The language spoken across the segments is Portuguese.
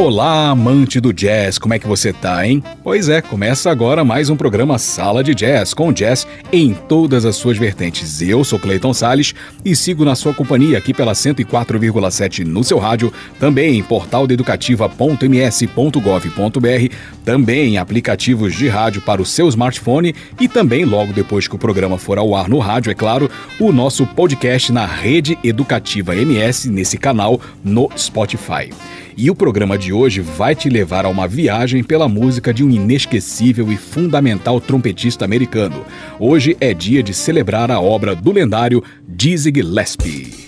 Olá, amante do jazz, como é que você tá, hein? Pois é, começa agora mais um programa Sala de Jazz, com jazz em todas as suas vertentes. Eu sou Clayton Sales e sigo na sua companhia aqui pela 104,7 no seu rádio, também em portaldeeducativa.ms.gov.br, também em aplicativos de rádio para o seu smartphone e também, logo depois que o programa for ao ar no rádio, é claro, o nosso podcast na Rede Educativa MS, nesse canal no Spotify. E o programa de hoje vai te levar a uma viagem pela música de um inesquecível e fundamental trompetista americano. Hoje é dia de celebrar a obra do lendário Dizzy Gillespie.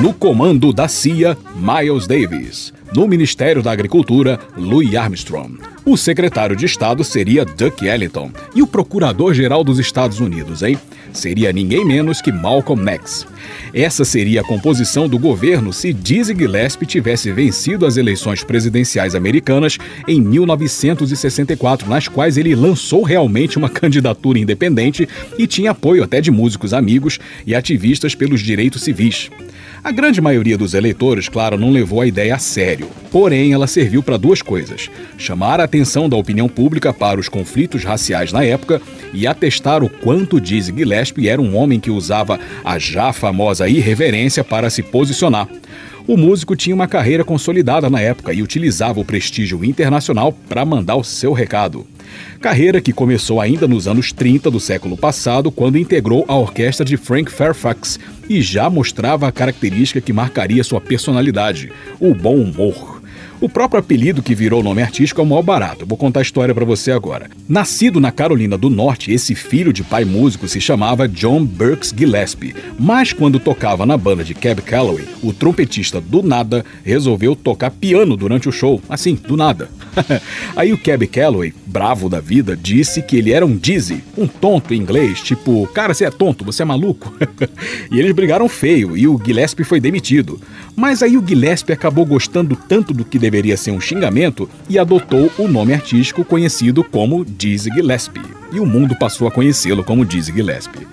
No comando da CIA, Miles Davis. No Ministério da Agricultura, Louis Armstrong. O secretário de Estado seria Duck Ellington. E o procurador-geral dos Estados Unidos, hein? Seria ninguém menos que Malcolm X. Essa seria a composição do governo se Dizzy Gillespie tivesse vencido as eleições presidenciais americanas em 1964, nas quais ele lançou realmente uma candidatura independente e tinha apoio até de músicos amigos e ativistas pelos direitos civis. A grande maioria dos eleitores, claro, não levou a ideia a sério. Porém, ela serviu para duas coisas: chamar a atenção da opinião pública para os conflitos raciais na época e atestar o quanto Dizzy Gillespie era um homem que usava a já famosa irreverência para se posicionar. O músico tinha uma carreira consolidada na época e utilizava o prestígio internacional para mandar o seu recado. Carreira que começou ainda nos anos 30 do século passado, quando integrou a orquestra de Frank Fairfax e já mostrava a característica que marcaria sua personalidade: o bom humor. O próprio apelido que virou nome artístico é o maior barato. Vou contar a história para você agora. Nascido na Carolina do Norte, esse filho de pai músico se chamava John Burks Gillespie. Mas quando tocava na banda de Cab Calloway, o trompetista do nada resolveu tocar piano durante o show. Assim, do nada. Aí o Cab Calloway, bravo da vida, disse que ele era um dizzy, um tonto em inglês, tipo, cara, você é tonto, você é maluco. e eles brigaram feio e o Gillespie foi demitido. Mas aí o Gillespie acabou gostando tanto do que deveria ser um xingamento e adotou o nome artístico conhecido como Dizzy Gillespie. E o mundo passou a conhecê-lo como Dizzy Gillespie.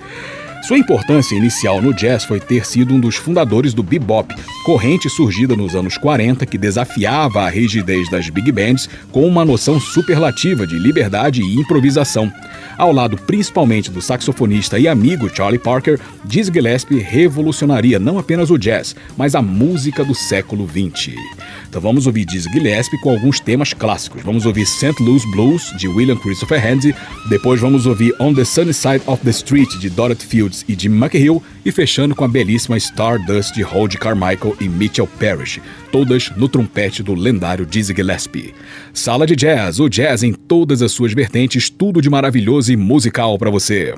Sua importância inicial no jazz foi ter sido um dos fundadores do bebop, corrente surgida nos anos 40 que desafiava a rigidez das big bands com uma noção superlativa de liberdade e improvisação. Ao lado principalmente do saxofonista e amigo Charlie Parker, Dizzy Gillespie revolucionaria não apenas o jazz, mas a música do século XX. Então vamos ouvir Dizzy Gillespie com alguns temas clássicos. Vamos ouvir St. Louis Blues, de William Christopher Handy, depois vamos ouvir On the Sunny Side of the Street, de Dorothy E Jim McHill, e fechando com a belíssima Stardust, de Hold Carmichael e Mitchell Parrish, todas no trompete do lendário Dizzy Gillespie. Sala de Jazz, o jazz em todas as suas vertentes, tudo de maravilhoso e musical para você.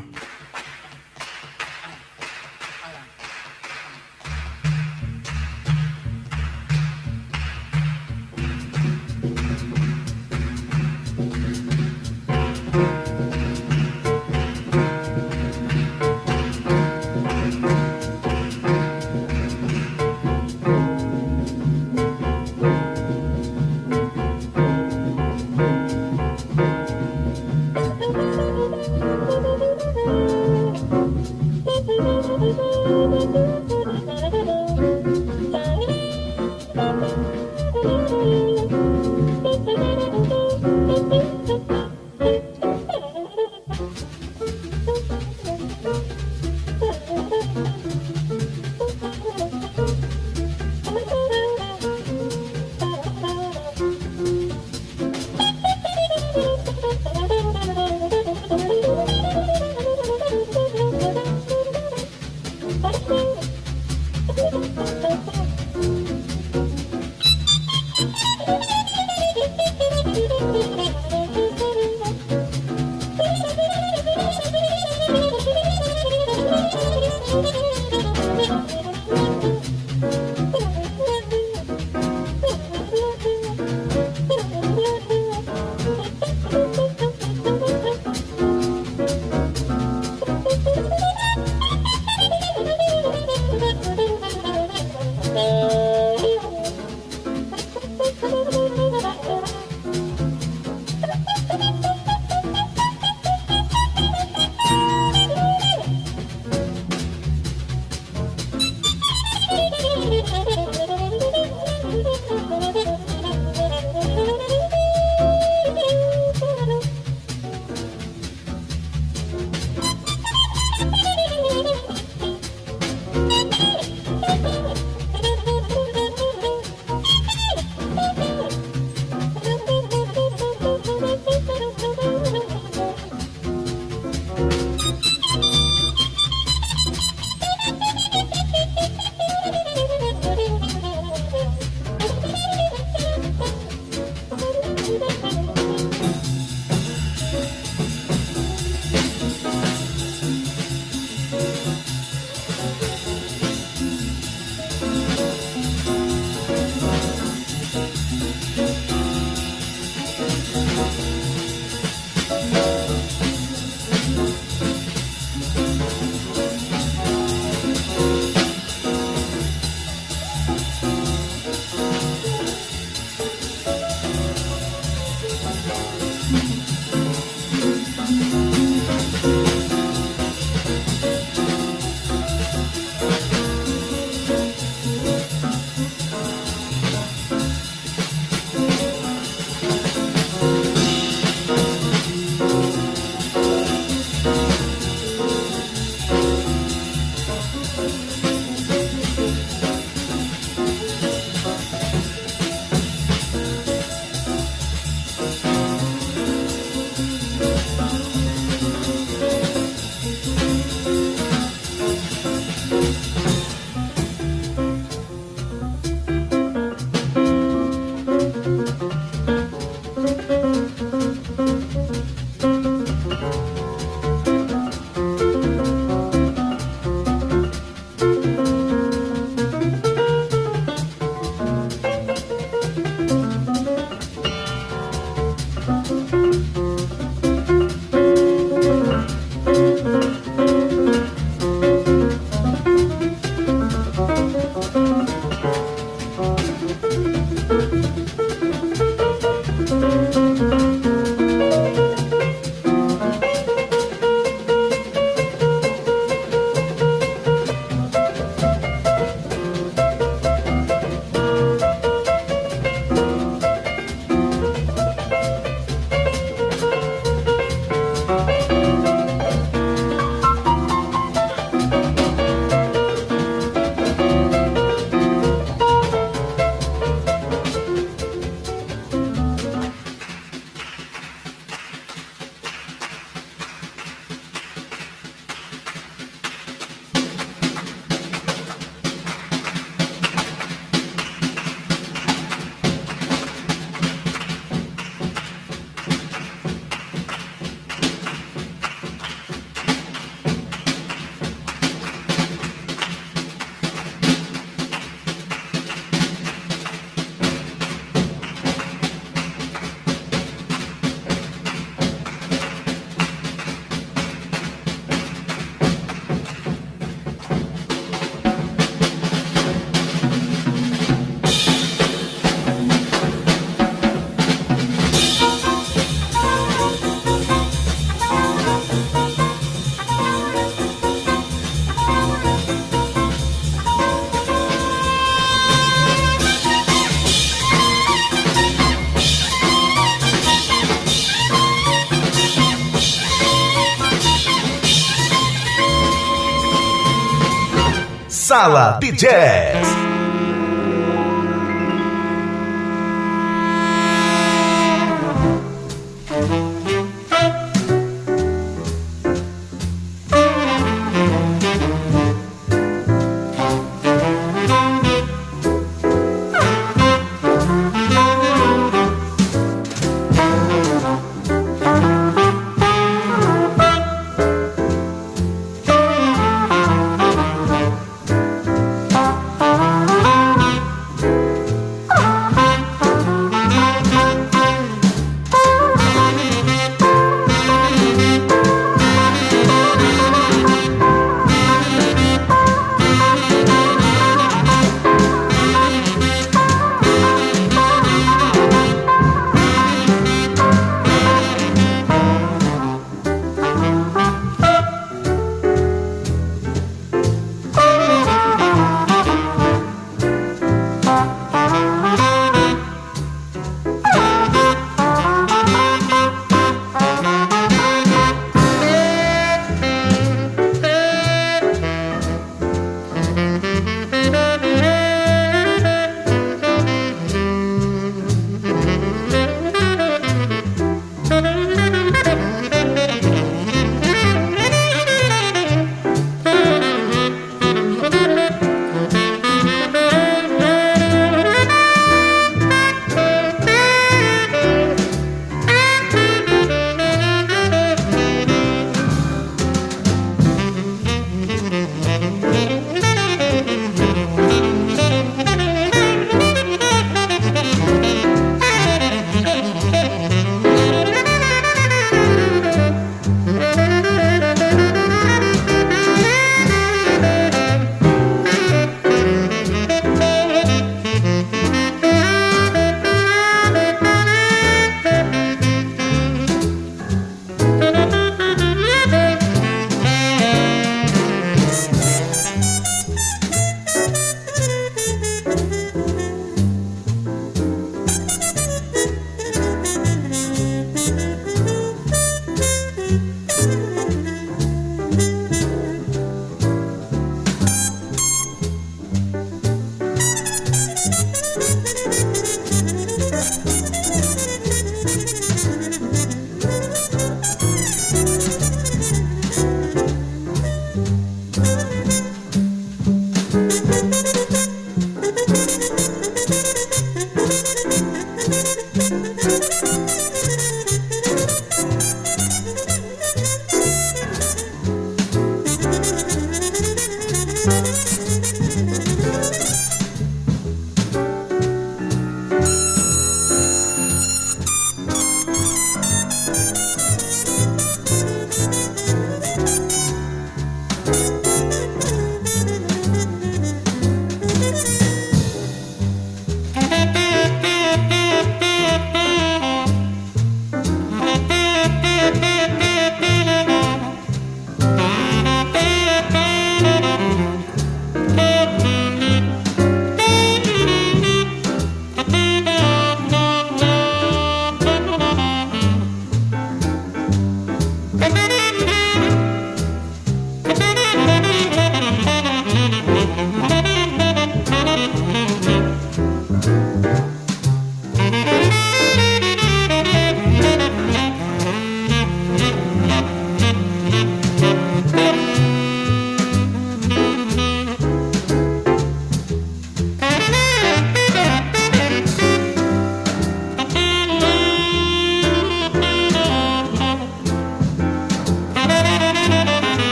Sala de Jazz.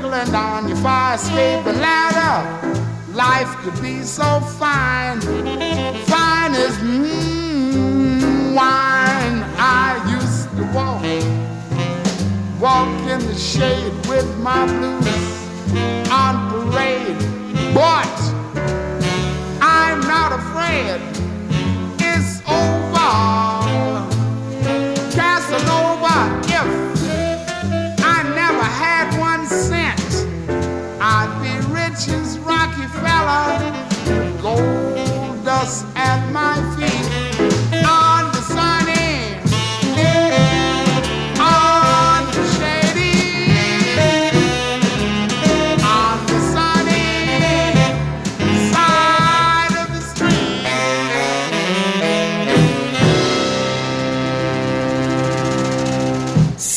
Trickling down your fire escape ladder. Life could be so fine,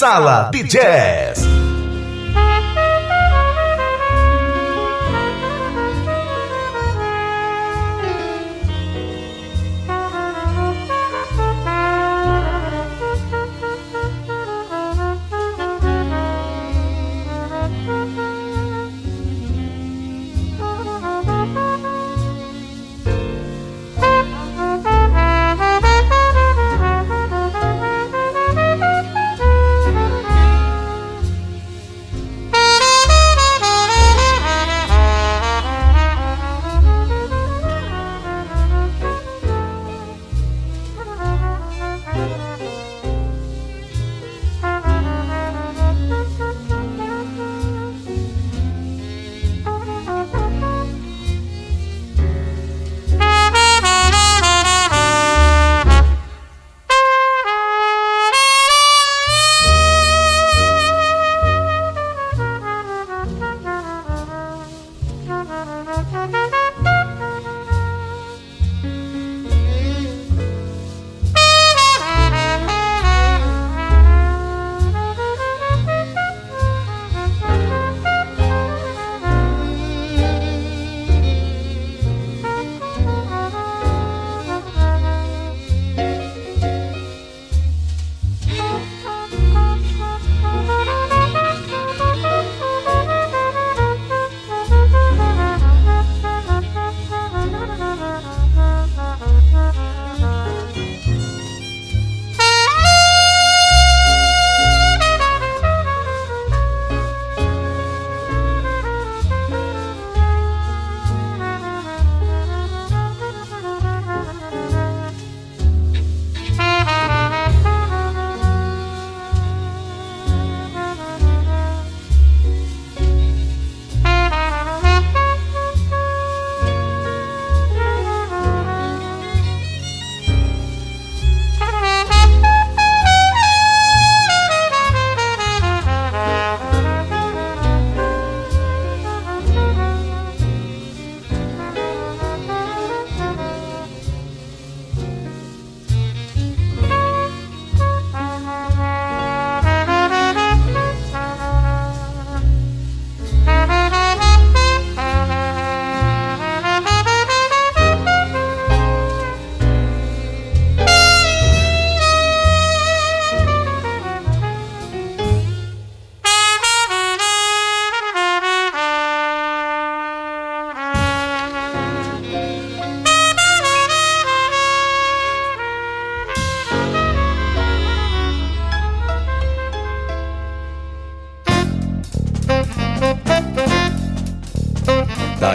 Sala de Jazz.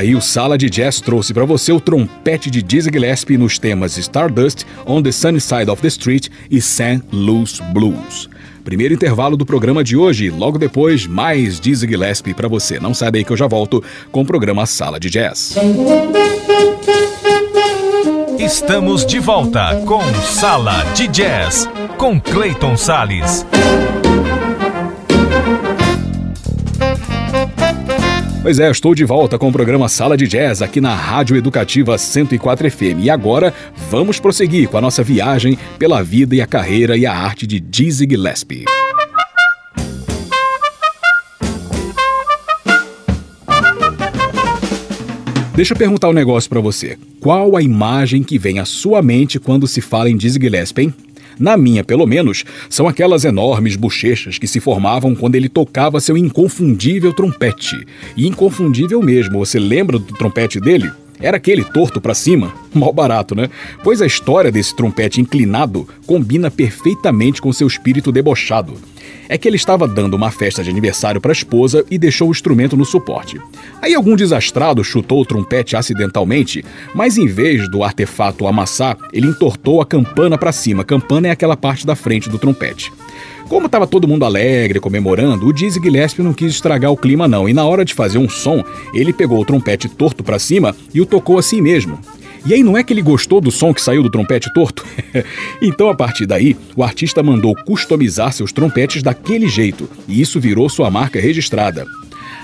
Aí o Sala de Jazz trouxe para você o trompete de Dizzy Gillespie nos temas Stardust, On the Sunny Side of the Street e St. Louis Blues. Primeiro intervalo do programa de hoje, logo depois mais Dizzy Gillespie para você. Não sai daí que eu já volto com o programa Sala de Jazz. Estamos de volta com Sala de Jazz com Clayton Sales. Pois é, estou de volta com o programa Sala de Jazz aqui na Rádio Educativa 104 FM. E agora vamos prosseguir com a nossa viagem pela vida e a carreira e a arte de Dizzy Gillespie. Deixa eu perguntar um negócio para você. Qual a imagem que vem à sua mente quando se fala em Dizzy Gillespie, hein? Na minha pelo menos, são aquelas enormes bochechas que se formavam quando ele tocava seu inconfundível trompete. E inconfundível mesmo, você lembra do trompete dele? Era aquele torto para cima? Mal barato, né? Pois a história desse trompete inclinado combina perfeitamente com seu espírito debochado é que ele estava dando uma festa de aniversário para a esposa e deixou o instrumento no suporte. Aí algum desastrado chutou o trompete acidentalmente, mas em vez do artefato amassar, ele entortou a campana para cima. Campana é aquela parte da frente do trompete. Como estava todo mundo alegre, comemorando, o Dizzy Gillespie não quis estragar o clima não, e na hora de fazer um som, ele pegou o trompete torto para cima e o tocou assim mesmo. E aí não é que ele gostou do som que saiu do trompete torto? então, a partir daí, o artista mandou customizar seus trompetes daquele jeito, e isso virou sua marca registrada.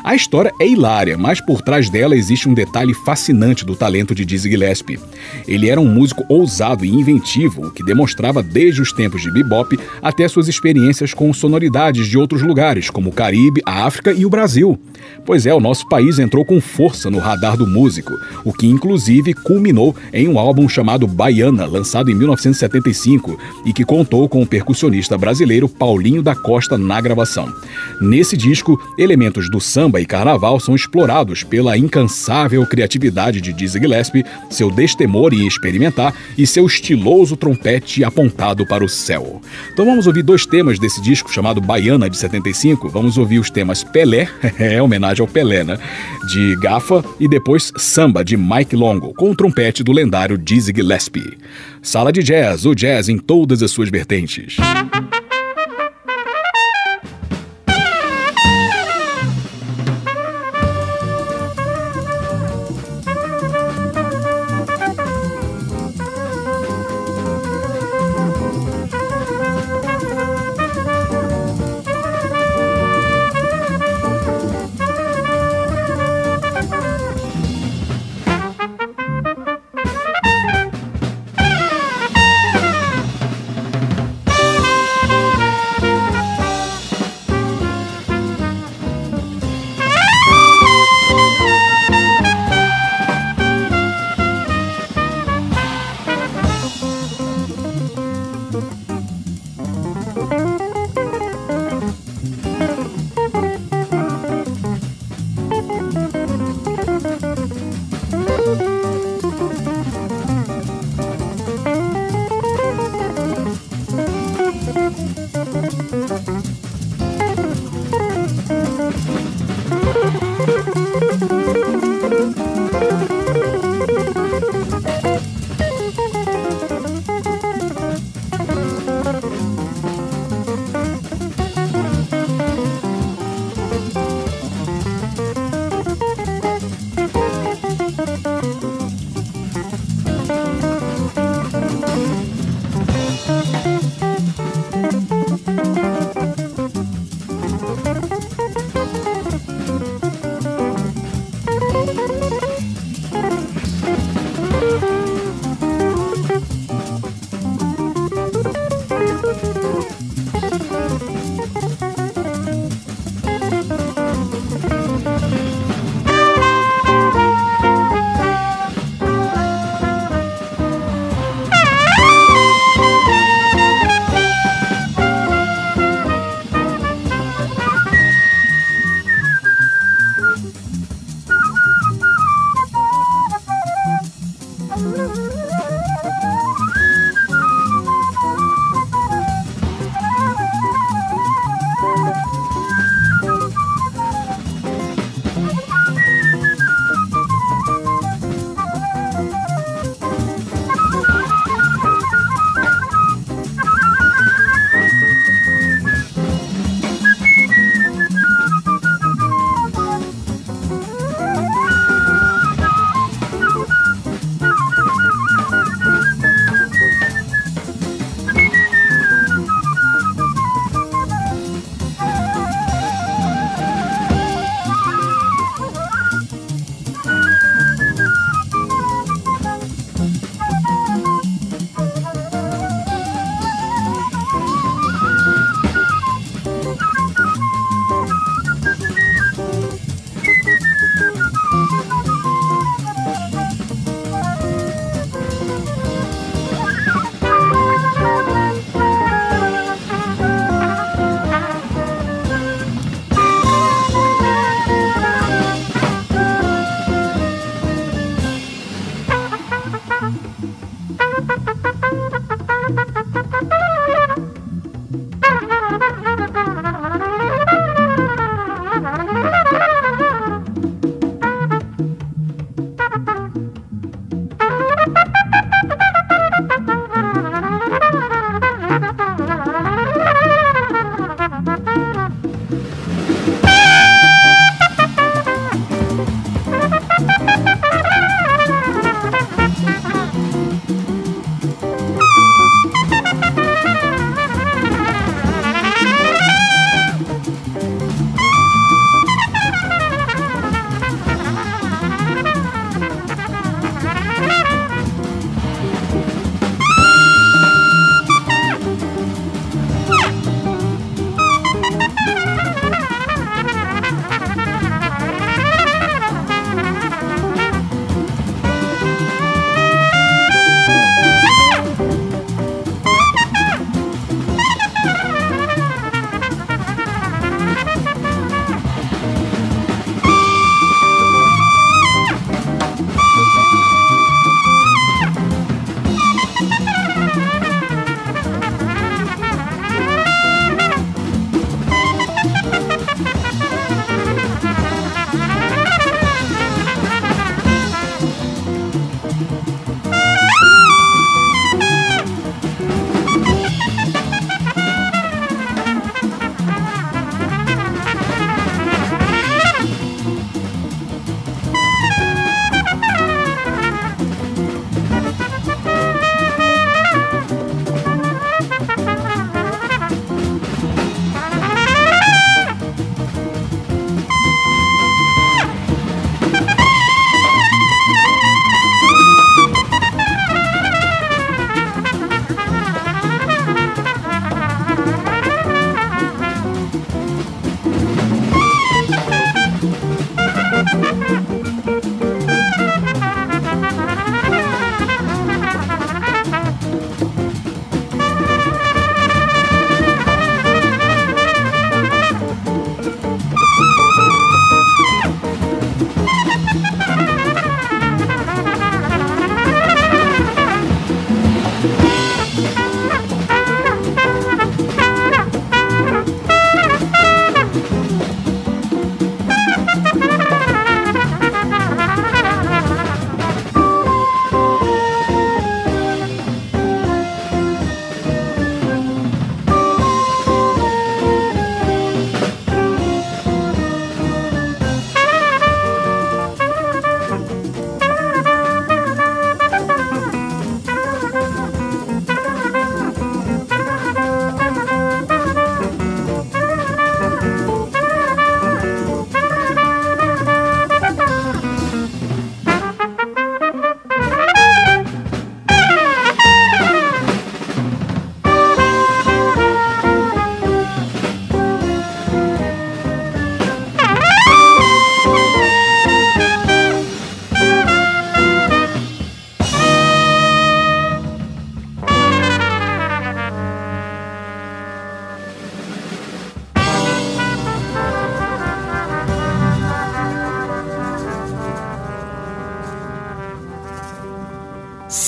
A história é hilária, mas por trás dela existe um detalhe fascinante do talento de Dizzy Gillespie. Ele era um músico ousado e inventivo, o que demonstrava desde os tempos de bebop até suas experiências com sonoridades de outros lugares, como o Caribe, a África e o Brasil. Pois é, o nosso país entrou com força no radar do músico, o que inclusive culminou em um álbum chamado Baiana, lançado em 1975 e que contou com o percussionista brasileiro Paulinho da Costa na gravação. Nesse disco, elementos do samba e carnaval são explorados pela incansável criatividade de Dizzy Gillespie, seu destemor em experimentar e seu estiloso trompete apontado para o céu. Então vamos ouvir dois temas desse disco chamado Baiana de 75. Vamos ouvir os temas Pelé, é homenagem ao Pelé, né? De Gafa e depois Samba de Mike Longo, com o trompete do lendário Dizzy Gillespie. Sala de Jazz, o jazz em todas as suas vertentes.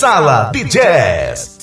Sala de Jazz.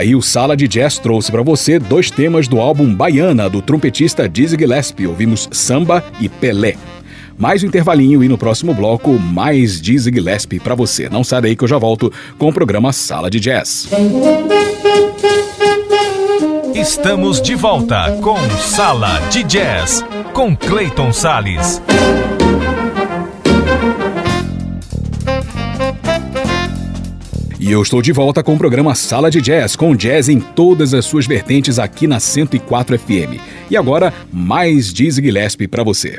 Aí o Sala de Jazz trouxe para você dois temas do álbum Baiana, do trompetista Dizzy Gillespie. Ouvimos Samba e Pelé. Mais um intervalinho e no próximo bloco, mais Dizzy Gillespie para você. Não sai daí que eu já volto com o programa Sala de Jazz. Estamos de volta com Sala de Jazz, com Clayton Sales. Eu estou de volta com o programa Sala de Jazz, com jazz em todas as suas vertentes aqui na 104 FM. E agora, mais Dizzy Gillespie para você.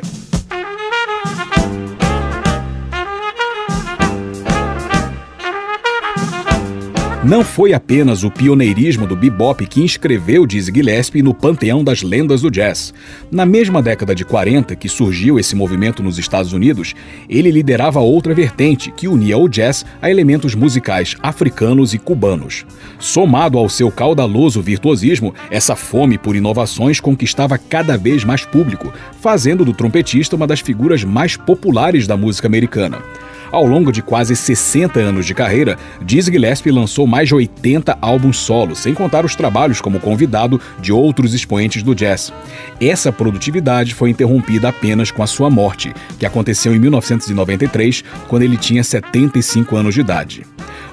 Não foi apenas o pioneirismo do bebop que inscreveu Dizzy Gillespie no panteão das lendas do jazz. Na mesma década de 40 que surgiu esse movimento nos Estados Unidos, ele liderava outra vertente que unia o jazz a elementos musicais africanos e cubanos. Somado ao seu caudaloso virtuosismo, essa fome por inovações conquistava cada vez mais público, fazendo do trompetista uma das figuras mais populares da música americana. Ao longo de quase 60 anos de carreira, Dizzy Gillespie lançou mais de 80 álbuns solos, sem contar os trabalhos como convidado de outros expoentes do jazz. Essa produtividade foi interrompida apenas com a sua morte, que aconteceu em 1993, quando ele tinha 75 anos de idade.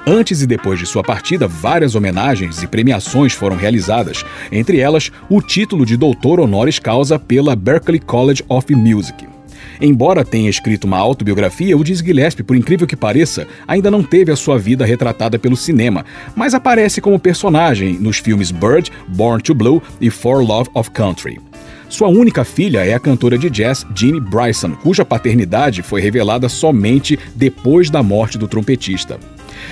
Antes e depois de sua partida, várias homenagens e premiações foram realizadas, entre elas o título de doutor honoris causa pela Berklee College of Music. Embora tenha escrito uma autobiografia, o Diz Gillespie, por incrível que pareça, ainda não teve a sua vida retratada pelo cinema, mas aparece como personagem nos filmes Bird, Born to Blue e For Love of Country. Sua única filha é a cantora de jazz Jeannie Bryson, cuja paternidade foi revelada somente depois da morte do trompetista.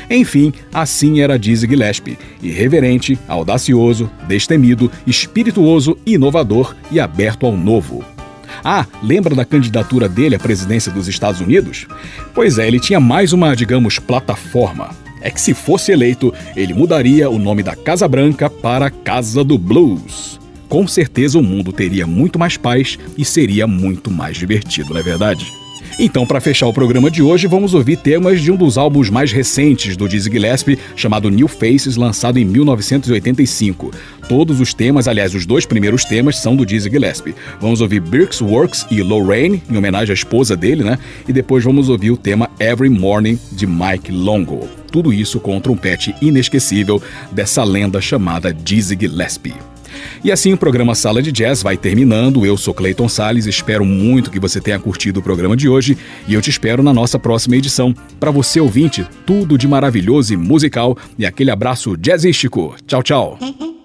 Enfim, assim era Dizzy Gillespie, irreverente, audacioso, destemido, espirituoso, inovador e aberto ao novo. Ah, lembra da candidatura dele à presidência dos Estados Unidos? Pois é, ele tinha mais uma, digamos, plataforma. É que se fosse eleito, ele mudaria o nome da Casa Branca para Casa do Blues. Com certeza o mundo teria muito mais paz e seria muito mais divertido, não é verdade? Então, para fechar o programa de hoje, vamos ouvir temas de um dos álbuns mais recentes do Dizzy Gillespie, chamado New Faces, lançado em 1985. Todos os temas, aliás, os dois primeiros temas são do Dizzy Gillespie. Vamos ouvir Birks Works e Lorraine, em homenagem à esposa dele, né? E depois vamos ouvir o tema Every Morning de Mike Longo. Tudo isso com um trompete inesquecível dessa lenda chamada Dizzy Gillespie. E assim o programa Sala de Jazz vai terminando. Eu sou Clayton Sales, espero muito que você tenha curtido o programa de hoje e eu te espero na nossa próxima edição. Para você ouvinte, tudo de maravilhoso e musical e aquele abraço jazzístico. Tchau, tchau.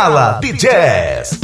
Sala de Jazz.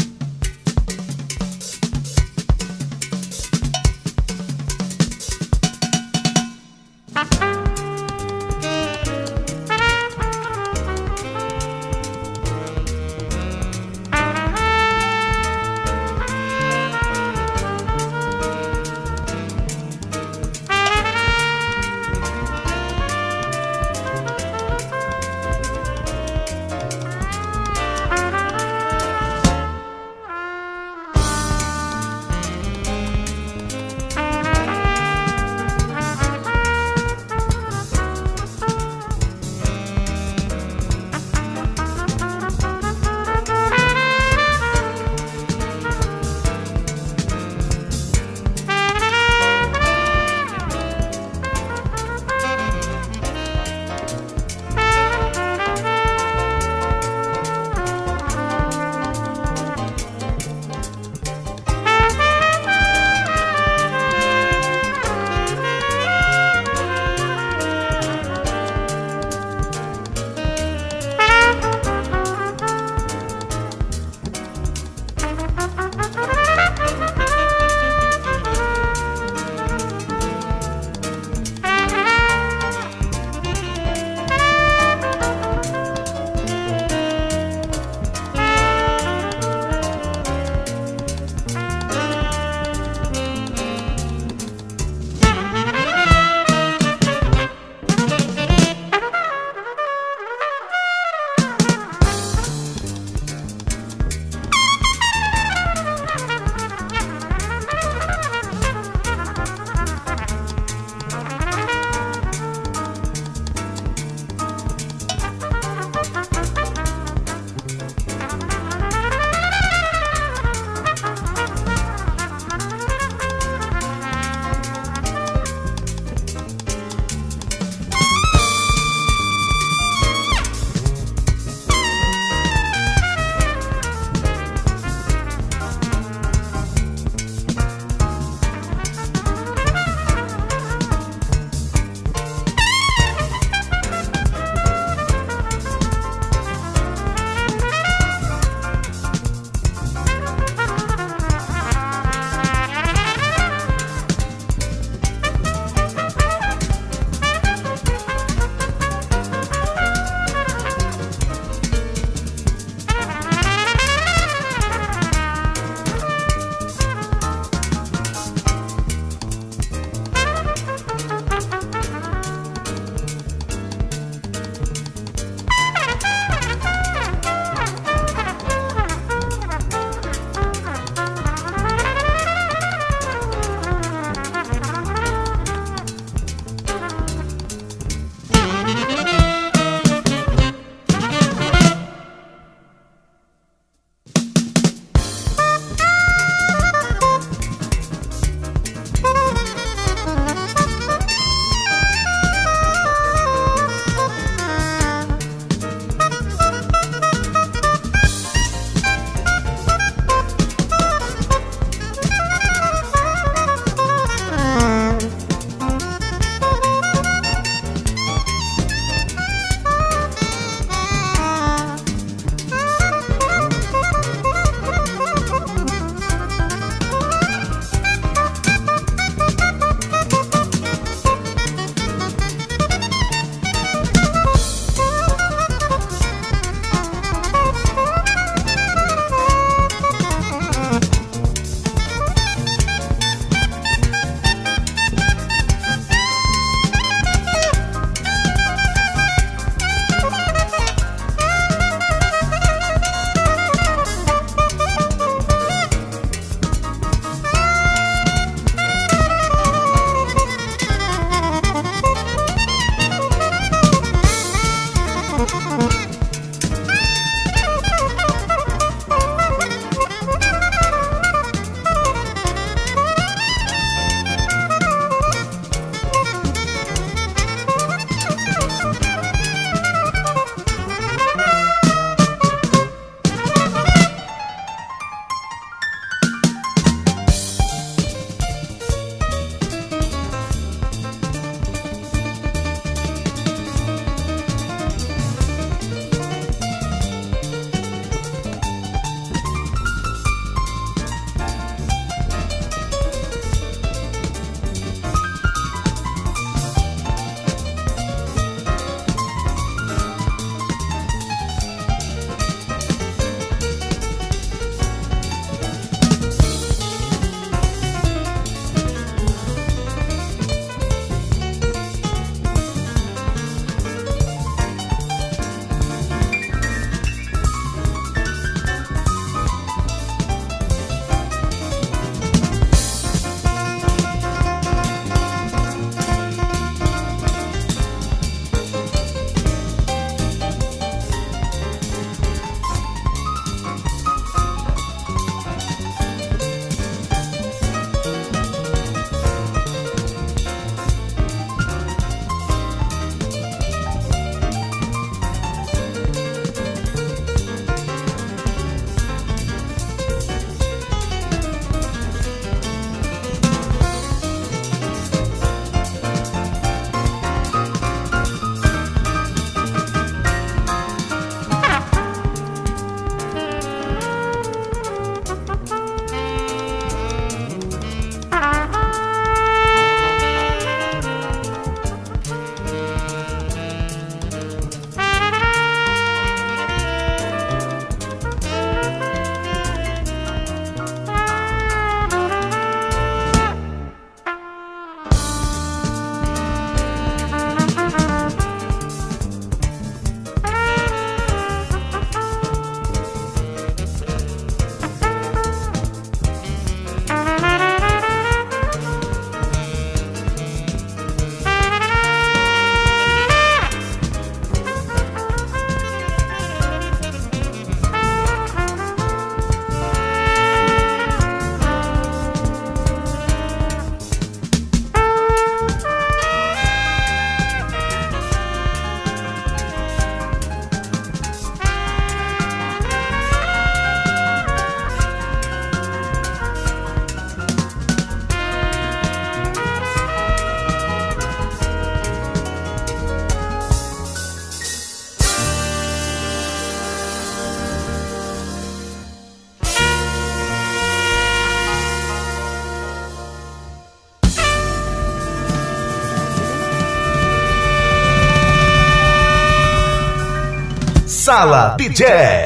Sala de Jazz.